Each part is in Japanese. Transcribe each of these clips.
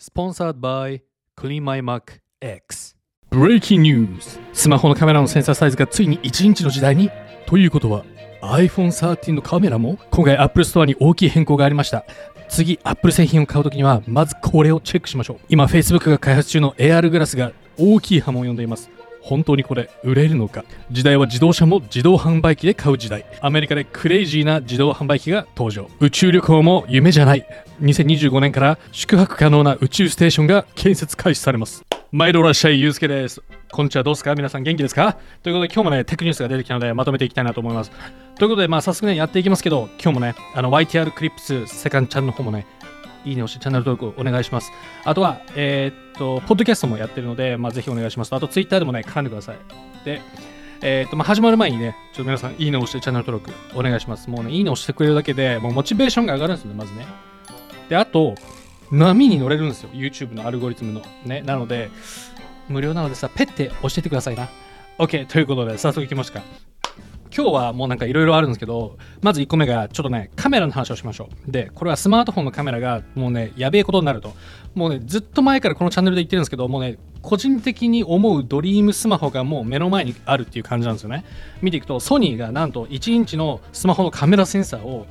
Sponsored by Clean My Mac X. Breaking News. スマホのカメラのセンサーサイズがついに1インチの時代に。ということは iPhone 13のカメラも今回 Apple Store に大きい変更がありました。次 Apple 製品を買うときにはまずこれをチェックしましょう。今 Facebook が開発中の AR グラスが大きい波紋を呼んでいます。本当にこれ売れるのか？時代は自動車も自動販売機で買う時代。アメリカでクレイジーな自動販売機が登場。宇宙旅行も夢じゃない。2025年から宿泊可能な宇宙ステーションが建設開始されます。毎度いらっしゃいゆうすけです。こんにちはどうですか？皆さん元気ですか？ということで今日もねテクニュースが出てきたのでまとめていきたいなと思います。ということでまあ早速ねやっていきますけど今日もねあの YTR クリップスセカンドチャンの方もねいいね押してチャンネル登録お願いします。あとは、えー、っと、ポッドキャストもやってるので、まあ、ぜひお願いします。あと、ツイッターでもね、絡んでください。で、えー、っと、まあ、始まる前にね、ちょっと皆さん、いいね押してチャンネル登録お願いします。もうね、いいね押してくれるだけで、もうモチベーションが上がるんですよね、まずね。で、あと、波に乗れるんですよ、YouTube のアルゴリズムの。ね、なので、無料なのでさ、ペッて教えてくださいな。OK、ということで、早速いきますか。今日はもうなんかいろいろあるんですけど、まず1個目がちょっとね、カメラの話をしましょう。で、これはスマートフォンのカメラがもうね、やべえことになると。もうね、ずっと前からこのチャンネルで言ってるんですけど、もうね、個人的に思うドリームスマホがもう目の前にあるっていう感じなんですよね。見ていくと、ソニーがなんと1インチのスマホのカメラセンサーを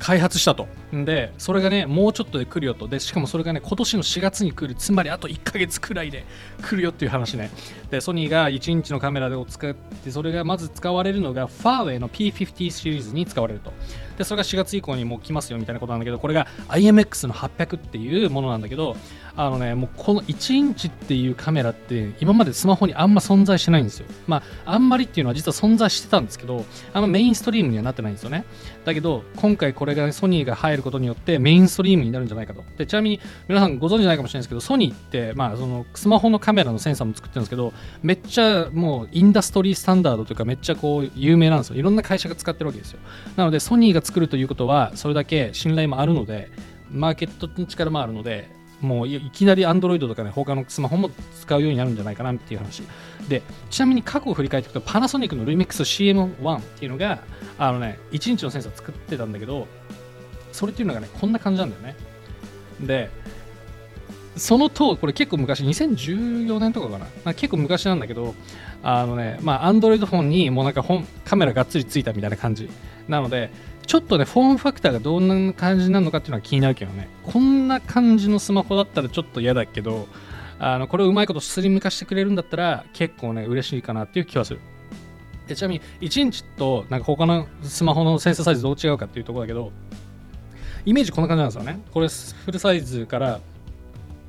開発したと。で、それがね、もうちょっとで来るよと。で、しかもそれがね、今年の4月に来る、つまりあと1ヶ月くらいで来るよっていう話ね。で、ソニーが1インチのカメラを使って、それがまず使われるのが、ファーウェイの P50 シリーズに使われると。で、それが4月以降にもう来ますよみたいなことなんだけど、これが IMX の800っていうものなんだけど、あのね、もうこの1インチっていうカメラって今までスマホにあんま存在してないんですよ。まあ、あんまりっていうのは実は存在してたんですけど、あんまメインストリームにはなってないんですよね。だけど、今回これがソニーが入ることによってメインストリームになるんじゃないかと。で、ちなみに皆さんご存知ないかもしれないですけど、ソニーって、まあ、そのスマホのカメラのセンサーも作ってるんですけど、めっちゃもうインダストリースタンダードというかめっちゃこう有名なんですよ。いろんな会社が使ってるわけですよ。なので、ソニーが作るということは、それだけ信頼もあるので、マーケットの力もあるので、もういきなり Android とかね、他のスマホも使うようになるんじゃないかなっていう話。で、ちなみに過去を振り返っていくと、パナソニックの Remix CM1 っていうのが、あのね、1インチのセンサー作ってたんだけど、それっていうのがね、こんな感じなんだよね。で、その当これ結構昔、2014年とかかな。なんか結構昔なんだけど、あのね、まあ、Android フォンにもうなんか本カメラがっつりついたみたいな感じ。なので、ちょっとね、フォームファクターがどんな感じなのかっていうのは気になるけどね、こんな感じのスマホだったらちょっと嫌だけど、あのこれをうまいことスリム化してくれるんだったら結構ね、嬉しいかなっていう気はする。でちなみに1インチとなんか他のスマホのセンサーサイズどう違うかっていうところだけど、イメージこんな感じなんですよね。これフルサイズから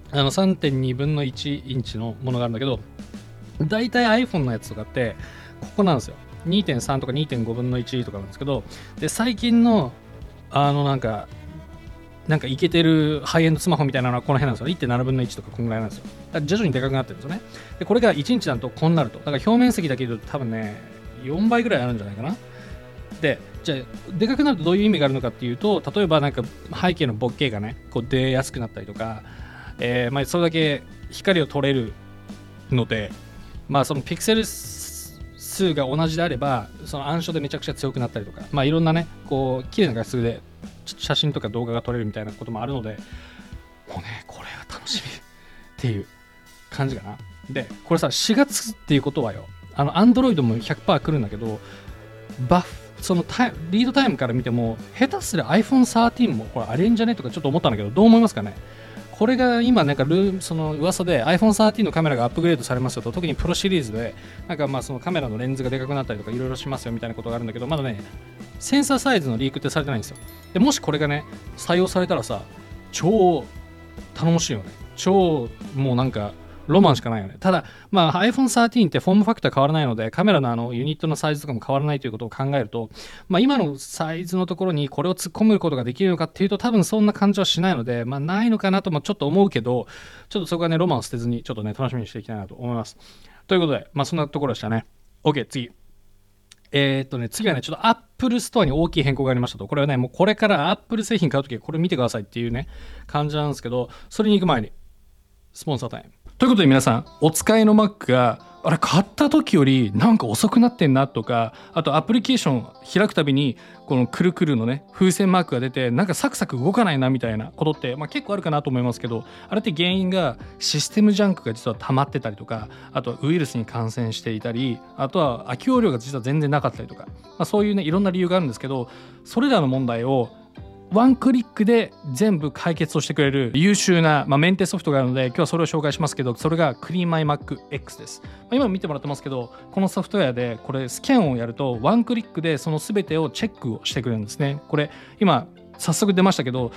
あの3.2分の1インチのものがあるんだけど、大体 iPhone のやつとかってここなんですよ。2.3とか2.5分の1とかなんですけど、で最近のあのなんか、なんかいけてるハイエンドスマホみたいなのはこの辺なんですよ。1.7分の1とかこんぐらいなんですよ。だから徐々にでかくなってるんですよね。で、これが1インチだとこうなると。だから表面積だけで多分ね、4倍ぐらいあるんじゃないかな。で、じゃあ、でかくなるとどういう意味があるのかっていうと、例えばなんか背景のボッケがね、こう出やすくなったりとか、えー、まあそれだけ光を取れるので、まあそのピクセル数が同じであればその暗証でめちゃくちゃ強くなったりとか、まあ、いろんなねこう綺麗な画質で写真とか動画が撮れるみたいなこともあるのでもうねこれは楽しみっていう感じかな。でこれさ4月っていうことはよあの Android も100%来るんだけどバフそのタイリードタイムから見ても下手すりゃ iPhone13 もこれありえんじゃね？とかちょっと思ったんだけどどう思いますかね？これが今なんかルーその噂で iPhone13 のカメラがアップグレードされますよと特にプロシリーズでなんかまあそのカメラのレンズがでかくなったりとかいろいろしますよみたいなことがあるんだけどまだねセンサーサイズのリークってされてないんですよ。でもしこれがね採用されたらさ超頼もしいよね。超もうなんかロマンしかないよね。ただ、まあ、iPhone 13ってフォームファクター変わらないので、カメラのあのユニットのサイズとかも変わらないということを考えると、まあ、今のサイズのところにこれを突っ込むことができるのかっていうと、多分そんな感じはしないので、まあ、ないのかなともちょっと思うけど、ちょっとそこはね、ロマンを捨てずに、ちょっとね、楽しみにしていきたいなと思います。ということで、まあ、そんなところでしたね。OK、次。えー、っとね、次はね、ちょっと Apple Store に大きい変更がありましたと。これはね、もうこれから Apple 製品買うときはこれ見てくださいっていうね、感じなんですけど、それに行く前に、スポンサータイム。ということで皆さん、お使いの Mac があれ買った時よりなんか遅くなってんなとかあとアプリケーション開くたびにこのくるくるのね風船マークが出てなんかサクサク動かないなみたいなことって、まあ、結構あるかなと思いますけどあれって原因がシステムジャンクが実は溜まってたりとかあとはウイルスに感染していたりあとは空き容量が実は全然なかったりとか、まあ、そういうねいろんな理由があるんですけどそれらの問題をワンクリックで全部解決をしてくれる優秀な、まあ、メンテソフトがあるので今日はそれを紹介しますけどそれが CleanMyMacX です、まあ、今見てもらってますけどこのソフトウェアでこれスキャンをやるとワンクリックでその全てをチェックをしてくれるんですね。これ今早速出ましたけど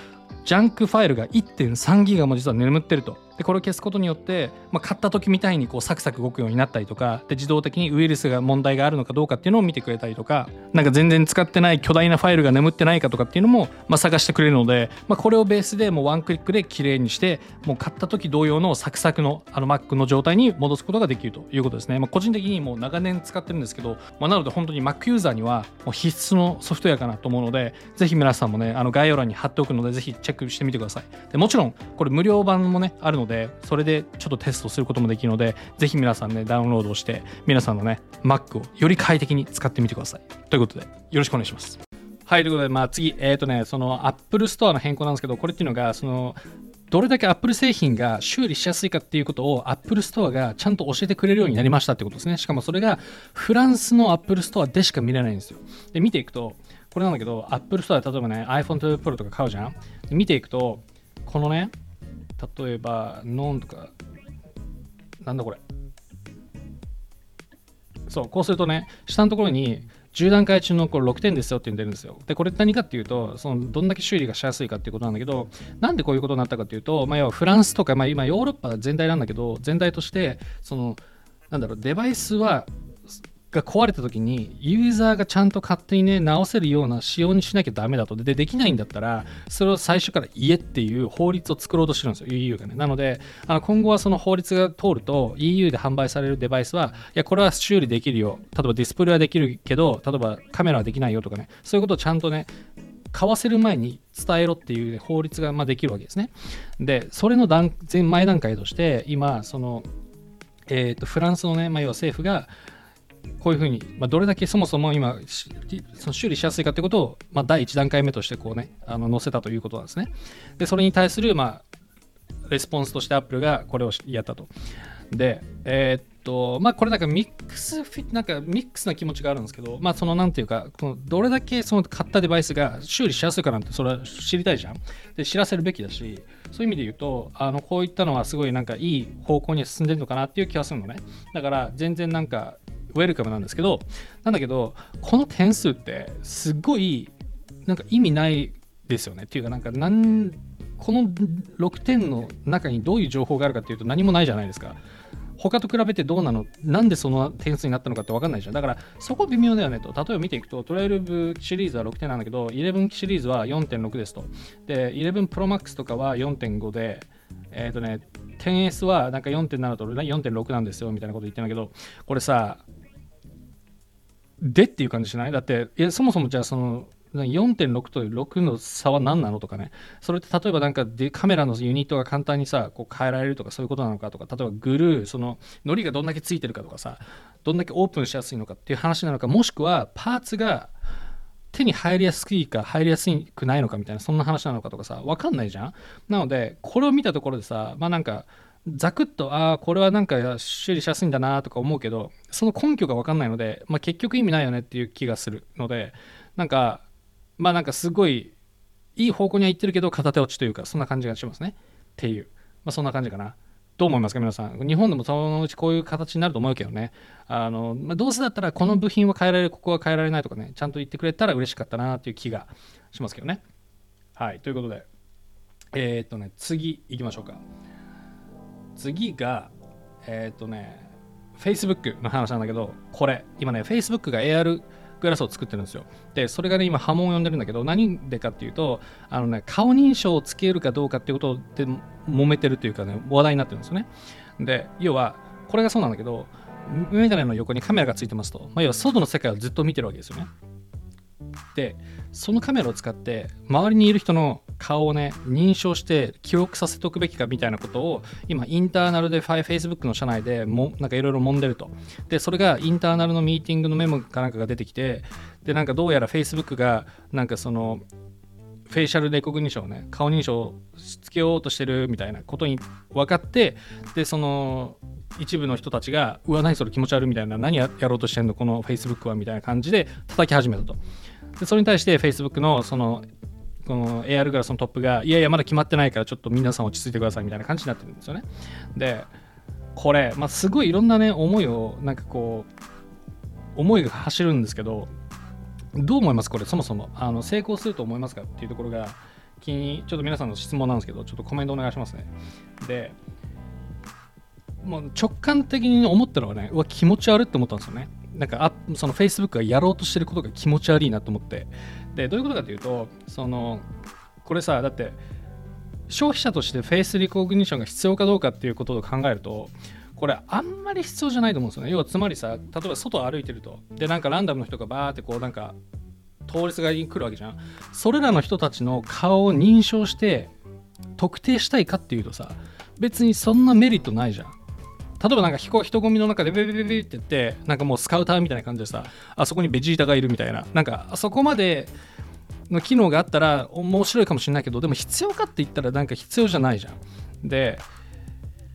ジャンクファイルが1.3ギガも実は眠ってると。でこれを消すことによって、まあ、買った時みたいにこうサクサク動くようになったりとかで自動的にウイルスが問題があるのかどうかっていうのを見てくれたりとかなんか全然使ってない巨大なファイルが眠ってないかとかっていうのも、まあ、探してくれるので、まあ、これをベースでもうワンクリックで綺麗にしてもう買った時同様のサクサクのあの Mac の状態に戻すことができるということですね、まあ、個人的にもう長年使ってるんですけど、まあ、なので本当に Mac ユーザーにはもう必須のソフトウェアかなと思うのでぜひ皆さんもねあの概要欄に貼っておくのでぜひチェックしてみてください。でもちろんこれ無料版もねあるのででそれでちょっとテストすることもできるので、ぜひ皆さんね、ダウンロードして、皆さんのね、Mac をより快適に使ってみてください。ということで、よろしくお願いします。はい、ということで、まあ次、えっ、ー、とね、その Apple Store の変更なんですけど、これっていうのが、その、どれだけ Apple 製品が修理しやすいかっていうことを Apple Store がちゃんと教えてくれるようになりましたってことですね。しかもそれがフランスの Apple Store でしか見れないんですよ。で、見ていくと、これなんだけど、Apple Store で例えばね、iPhone 12 Pro とか買うじゃん。で見ていくと、このね、例えば、ノンとかなんだこれそうこうするとね下のところに10段階中のこれ6点ですよって言うんですよ。で、これ何かっていうと、そのどんだけ修理がしやすいかっていうことなんだけど、なんでこういうことになったかっていうと、まあ、要はフランスとか、まあ、今ヨーロッパ全体なんだけど、全体として、その、なんだろう、デバイスはが壊れた時にユーザーがちゃんと勝手にね直せるような仕様にしなきゃダメだと。でできないんだったらそれを最初から言えっていう法律を作ろうとしてるんですよ EU がね。なのであの今後はその法律が通ると EU で販売されるデバイスはいやこれは修理できるよ。例えばディスプレイはできるけど例えばカメラはできないよとかね。そういうことをちゃんとね買わせる前に伝えろっていう法律がまできるわけですね。で、それの段前段階として、今、その、えーと、とフランスのね、まあ、要は政府が、こういうふうに、まあ、どれだけそもそも今その修理しやすいかということを、まあ、第1段階目としてこう、ね、あの載せたということなんですね。でそれに対する、まあ、レスポンスとしてアップルがこれをやったと。で、えー、っと、まあ、これなんかミックスフィなんかミックスな気持ちがあるんですけど、まあ、そのなんていうか、このどれだけその買ったデバイスが修理しやすいかなんて、それは知りたいじゃん。で、知らせるべきだし、そういう意味で言うと、あのこういったのはすごいなんかいい方向に進んでるのかなっていう気がするのね。だから、全然なんかウェルカムなんですけどなんだけどこの点数ってすっごいなんか意味ないですよね。っていうかなんかなんこの6点の中にどういう情報があるかっていうと何もないじゃないですか。他と比べてどうなの？なんでその点数になったのかって分かんないじゃん。だからそこ微妙だよねと。例えば見ていくと12シリーズは6点なんだけど11シリーズは4.6ですと。で11 Pro Max とかは4.5でえっ、ー、とね 10S はなんか4.7と4.6なんですよみたいなこと言ってんだけどこれさでっていう感じしない？だっていやそもそもじゃあその4.6と6の差は何なのとかね。それって例えばなんかでカメラのユニットが簡単にさこう変えられるとかそういうことなのかとか。例えばグルーそののりがどんだけついてるかとかさどんだけオープンしやすいのかっていう話なのか。もしくはパーツが手に入りやすいか入りやすくないのかみたいなそんな話なのかとかさ分かんないじゃん。なのでこれを見たところでさまあなんかザクッとああこれはなんか修理しやすいんだなとか思うけどその根拠が分かんないので、まあ、結局意味ないよねっていう気がするのでなんかまあなんかすごいいい方向には行ってるけど片手落ちというかそんな感じがしますね。っていう、まあ、そんな感じかな。どう思いますか皆さん。日本でもそのうちこういう形になると思うけどね。あの、まあ、どうせだったらこの部品は変えられるここは変えられないとかねちゃんと言ってくれたら嬉しかったなっていう気がしますけどね。はい。ということで。えー、っとね次行きましょうか。次が、えっ、ー、とね、Facebook の話なんだけど、これ、今ね、Facebook が AR グラスを作ってるんですよ。で、それがね、今波紋を呼んでるんだけど、何でかっていうと、あのね、顔認証をつけるかどうかっていうことで揉めてるというかね、話題になってるんですよね。で、要は、これがそうなんだけど、メガネの横にカメラがついてますと、まあ、要は外の世界をずっと見てるわけですよね。でそのカメラを使って周りにいる人の顔をね認証して記録させておくべきかみたいなことを今インターナルで Facebook の社内でもなんかいろいろ揉んでると。でそれがインターナルのミーティングのメモかなんかが出てきてでなんかどうやら Facebook がなんかそのフェイシャルレコグニションね顔認証をつけようとしてるみたいなことに分かってでその一部の人たちがうわ何それ気持ち悪いみたいな何やろうとしてんのこの Facebook はみたいな感じで叩き始めたと。でそれに対して Facebook のそのこの AR グラスのトップがいやいやまだ決まってないからちょっと皆さん落ち着いてくださいみたいな感じになってるんですよね。でこれ、まあ、すごいいろんなね思いをなんかこう思いが走るんですけどどう思います？これそもそも。あの成功すると思いますかっていうところが気にちょっと皆さんの質問なんですけどちょっとコメントお願いしますね。でもう直感的に思ったのはねうわ気持ち悪いって思ったんですよね。なんかあその Facebook がやろうとしてることが気持ち悪いなと思って。でどういうことかというとそのこれさだって消費者としてフェイスリコグニションが必要かどうかっていうことを考えるとこれあんまり必要じゃないと思うんですよね。要はつまりさ例えば外を歩いてると。でなんかランダムの人がバーってこうなんか通りすがりに来るわけじゃん。それらの人たちの顔を認証して特定したいかっていうとさ別にそんなメリットないじゃん。例えばなんか人混みの中でベベベベって言ってなんかもうスカウターみたいな感じでさあそこにベジータがいるみたいな。なんかそこまでの機能があったら面白いかもしれないけどでも必要かって言ったらなんか必要じゃないじゃん。で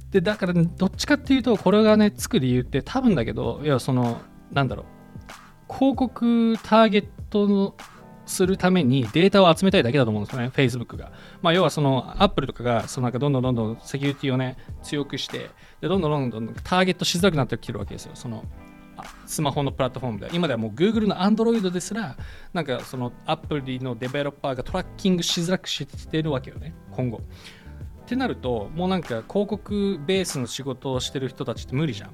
でだからどっちかっていうとこれがねつく理由って多分だけどいやそのなんだろう。広告ターゲットのするためにデータを集めたいだけだと思うんですよね、Facebook が。まあ、要はその Apple とかがそのなんかどんどんどんどんセキュリティをね強くしてでどんどんどんどんターゲットしづらくなってきてるわけですよ。そのスマホのプラットフォームで今ではもう Google の Android ですらなんかそのアプリのデベロッパーがトラッキングしづらくしてるわけよね今後。ってなるともうなんか広告ベースの仕事をしてる人たちって無理じゃん。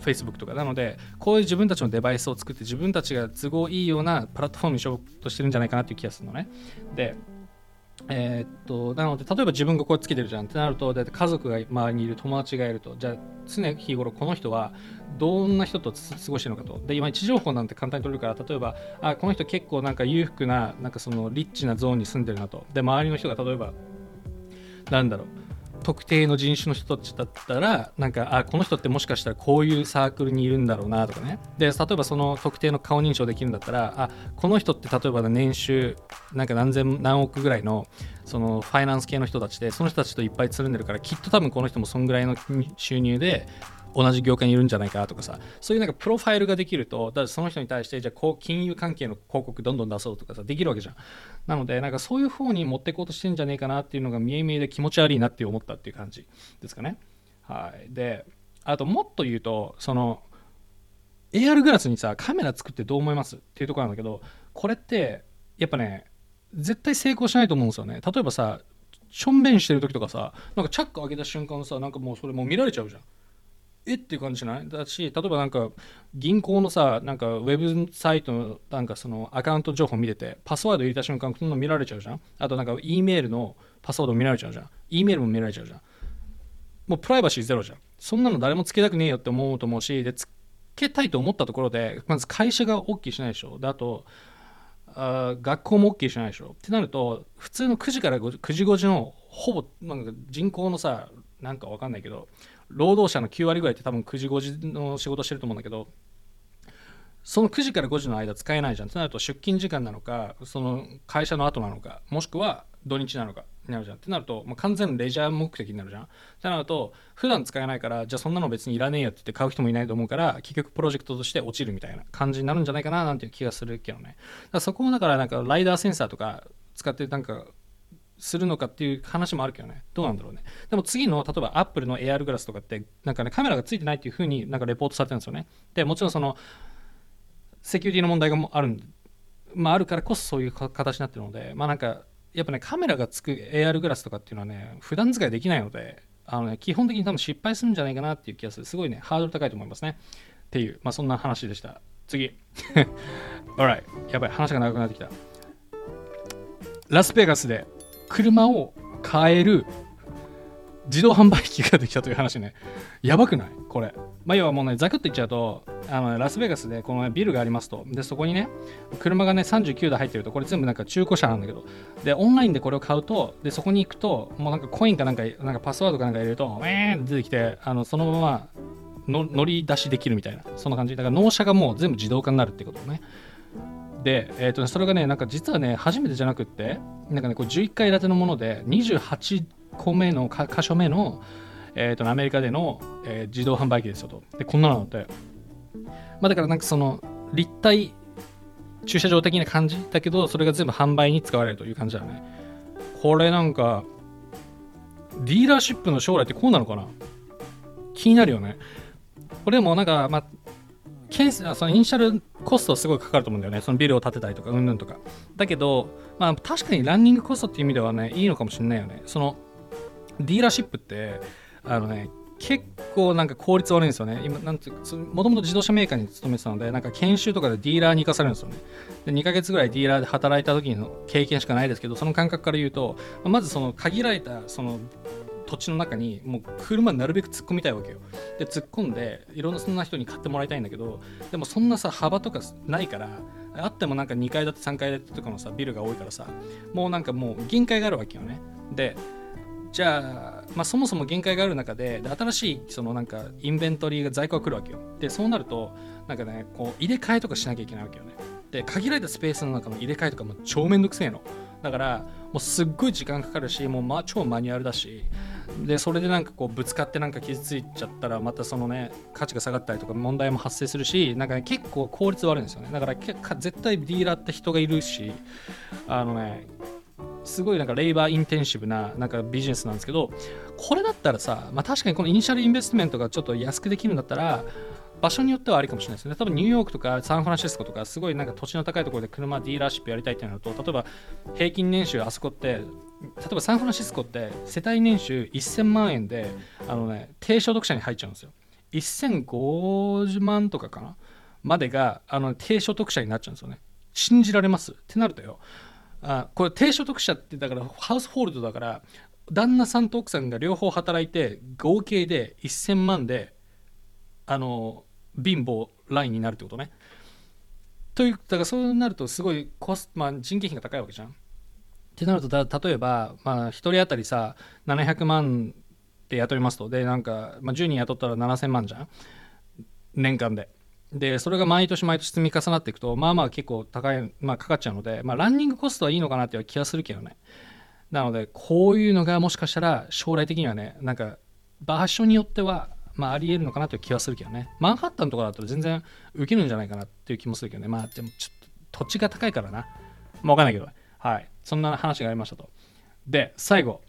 Facebook とかなのでこういう自分たちのデバイスを作って自分たちが都合いいようなプラットフォームにしようとしてるんじゃないかなっていう気がするのね。でえー、っとなので例えば自分がこうつけてるじゃんってなるとだって家族が周りにいる友達がいるとじゃあ常日頃この人はどんな人と過ごしてるのかと。で今位置情報なんて簡単に取れるから例えばあこの人結構なんか裕福ななんかそのリッチなゾーンに住んでるなと。で周りの人が例えばなんだろう。特定の人種の人たちだったらなんかあこの人ってもしかしたらこういうサークルにいるんだろうなとかね。で例えばその特定の顔認証できるんだったらあこの人って例えば年収なんか何千何億ぐらいのそのファイナンス系の人たちでその人たちといっぱいつるんでるからきっと多分この人もそんぐらいの収入で同じ業界にいるんじゃないかとかさそういうなんかプロファイルができるとだその人に対してじゃあこう金融関係の広告どんどん出そうとかさできるわけじゃん。なのでなんかそういう方に持っていこうとしてんじゃねえかなっていうのが見え見えで気持ち悪いなって思ったっていう感じですかね。はい。であともっと言うとその AR グラスにさカメラ作ってどう思いますっていうとこなんだけどこれってやっぱね絶対成功しないと思うんですよね。例えばさしょんべんしてる時とかさなんかチャック開けた瞬間さなんかもうそれもう見られちゃうじゃん。えっていう感じじゃない？だし例えばなんか銀行のさなんかウェブサイトのなんかそのアカウント情報見ててパスワード入れた瞬間そんなの見られちゃうじゃん？あとなんか E メールのパスワード見られちゃうじゃん？E メールも見られちゃうじゃん。もうプライバシーゼロじゃん。そんなの誰もつけたくねえよって思うと思うしでつけたいと思ったところでまず会社が OK しないでしょ？であとあ学校も OK しないでしょ？ってなると普通の9時から9時5時のほぼなんか人口のさなんかわかんないけど労働者の9割ぐらいって多分9時5時の仕事してると思うんだけどその9時から5時の間使えないじゃん。となると出勤時間なのかその会社の後なのかもしくは土日なのかになるじゃん。ってなると、まあ、完全レジャー目的になるじゃん。ってなると普段使えないからじゃあそんなの別にいらねえよって言って買う人もいないと思うから結局プロジェクトとして落ちるみたいな感じになるんじゃないかななんていう気がするけどね。だからそこもだからなんかライダーセンサーとか使ってなんかするのかっていう話もあるけどね。どうなんだろうね。でも次の例えばアップルの AR グラスとかってなんかねカメラがついてないっていうふうになんかレポートされてるんですよね。でもちろんそのセキュリティの問題があるまあ、あるからこそそういう形になってるのでまあなんかやっぱねカメラがつく AR グラスとかっていうのはね普段使いできないのであの、ね、基本的に多分失敗するんじゃないかなっていう気がする。すごいねハードル高いと思いますね。っていうまあそんな話でした。次。Alright やばい話が長くなってきた。ラスベガスで車を買える自動販売機ができたという話ね。やばくない？これ。まあ、要はもうね、ざくっと言っちゃうと、あの、ラスベガスでこの、ビルがありますと。で、そこにね、車がね、39台入ってると、これ全部なんか中古車なんだけど、で、オンラインでこれを買うと、で、そこに行くと、もうなんかコインかなんか、なんかパスワードかなんか入れると、えーって出てきて、あの、そのままの乗り出しできるみたいな、そんな感じ。だから納車がもう全部自動化になるってことね。で、えーとね、それがね、なんか実はね、初めてじゃなくって、なんかね、こう11階建てのもので、28個目の箇所目の、えーと、アメリカでの、えー、自動販売機ですよと。で、こんなのって。まあ、だからなんかその立体駐車場的な感じだけど、それが全部販売に使われるという感じだね。これなんか、ディーラーシップの将来ってこうなのかな？気になるよね。これもなんか、まあ、ケースそのイニシャルコストすごいかかると思うんだよね。そのビルを建てたりとか、うんぬんとか。だけど、まあ確かにランニングコストっていう意味ではね、いいのかもしれないよね。そのディーラーシップって、あのね、結構なんか効率悪いんですよね。今、なんて、もともと自動車メーカーに勤めてたので、なんか研修とかでディーラーに行かされるんですよね。で、2ヶ月ぐらいディーラーで働いた時の経験しかないですけど、その感覚から言うと、まずその限られた、その、土地の中にもう車なるべく突っ込みたいわけよ。で突っ込んでいろんなそんな人に買ってもらいたいんだけどでもそんなさ幅とかないからあってもなんか2階建て3階建てとかのさビルが多いからさもうなんかもう限界があるわけよね。でじゃあ、まあ、そもそも限界がある中でで新しいそのなんかインベントリーが在庫が来るわけよ。でそうなるとなんかねこう入れ替えとかしなきゃいけないわけよね。で限られたスペースの中の入れ替えとかも超めんどくせえの。だからもうすっごい時間かかるしもう、ま、超マニュアルだしでそれでなんかこうぶつかってなんか傷ついちゃったらまたそのね価値が下がったりとか問題も発生するしなんか、ね、結構効率悪いんですよね。だから結果絶対ディーラーって人がいるしあのねすごいなんかレイバーインテンシブななんかビジネスなんですけどこれだったらさ、まあ、確かにこのイニシャルインベストメントがちょっと安くできるんだったら場所によってはありかもしれないですね。多分ニューヨークとかサンフランシスコとかすごいなんか土地の高いところで車ディーラーシップやりたいってなると例えば平均年収あそこって例えばサンフランシスコって世帯年収1000万円であのね低所得者に入っちゃうんですよ。1050万とかかな？までがあの低所得者になっちゃうんですよね。信じられます？ってなるとよ。あこれ低所得者ってだからハウスホールドだから旦那さんと奥さんが両方働いて合計で1000万であの貧乏ラインになるってことね。というだからそうなるとすごいコス、まあ、人件費が高いわけじゃん。ってなるとだ例えば、まあ、1人当たりさ700万で雇いますとでなんか、まあ、10人雇ったら7000万じゃん年間で。でそれが毎年毎年積み重なっていくとまあまあ結構高い、まあ、かかっちゃうので、まあ、ランニングコストはいいのかなっていう気がするけどねなのでこういうのがもしかしたら将来的にはねなんか場所によってはまあ、ありえるのかなという気はするけどね。マンハッタンとかだったら全然受けるんじゃないかなっていう気もするけどね。まあ、でもちょっと土地が高いからな。まあ、わかんないけど、はい。そんな話がありましたと。で、最後、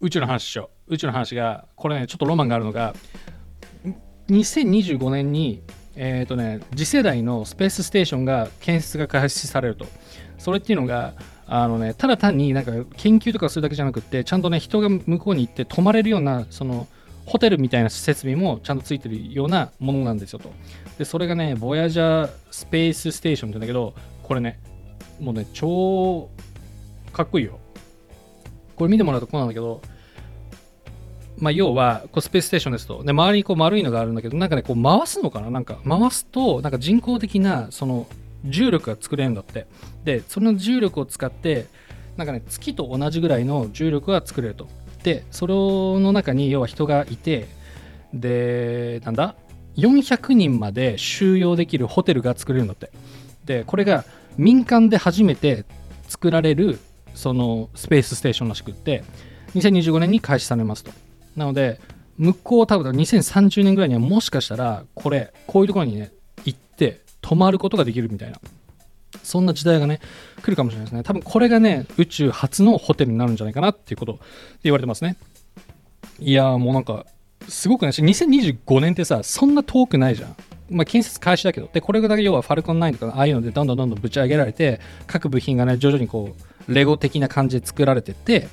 宇宙の話しよう。宇宙の話が、これね、ちょっとロマンがあるのが、2025年に、え、ー、とね、次世代のスペースステーションが建設が開始されると。それっていうのが、あのね、ただ単になんか研究とかするだけじゃなくて、ちゃんとね、人が向こうに行って泊まれるような、その、ホテルみたいな設備もちゃんとついてるようなものなんですよと。で、それがね、ボヤジャースペースステーションって言うんだけど、これね、もうね、超かっこいいよ。これ見てもらうとこうなんだけど、まあ、要はこうスペースステーションですと、で周りにこう丸いのがあるんだけど、なんかね、こう回すのかな？なんか回すと、なんか人工的なその重力が作れるんだって。で、その重力を使って、なんかね、月と同じぐらいの重力が作れると。でその中に要は人がいてでなんだ？400人まで収容できるホテルが作れるんだって。でこれが民間で初めて作られるそのスペースステーションらしくって2025年に開始されますと。なので向こう多分2030年ぐらいにはもしかしたらこれこういうところにね行って泊まることができるみたいな。そんな時代がね、来るかもしれないですね。多分これがね、宇宙初のホテルになるんじゃないかなっていうこと言われてますね。いやーもうなんか、すごくね、2025年ってさ、そんな遠くないじゃん。まあ、建設開始だけど、で、これだけ要はファルコン9とか、ああいうのでどんどんどんどんぶち上げられて、各部品がね、徐々にこう、レゴ的な感じで作られてって、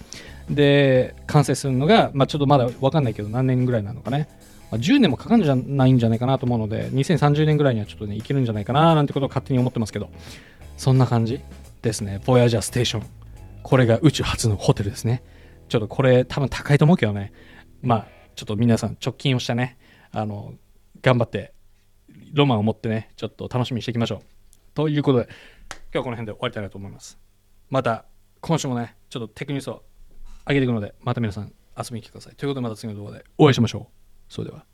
で、完成するのが、まあ、ちょっとまだわかんないけど、何年ぐらいなのかね。まあ、10年もかかるんじゃないんじゃないかなと思うので、2030年ぐらいにはちょっとね、いけるんじゃないかななんてことを勝手に思ってますけど、そんな感じですね。ボヤジャーステーション。これが宇宙初のホテルですね。ちょっとこれ多分高いと思うけどね。まあちょっと皆さん直近をしたねあの頑張ってロマンを持ってねちょっと楽しみにしていきましょうということで今日はこの辺で終わりたいなと思いますまた今週もねちょっとテクニュースを上げていくのでまた皆さん遊びに来てくださいということでまた次の動画でお会いしましょうそれでは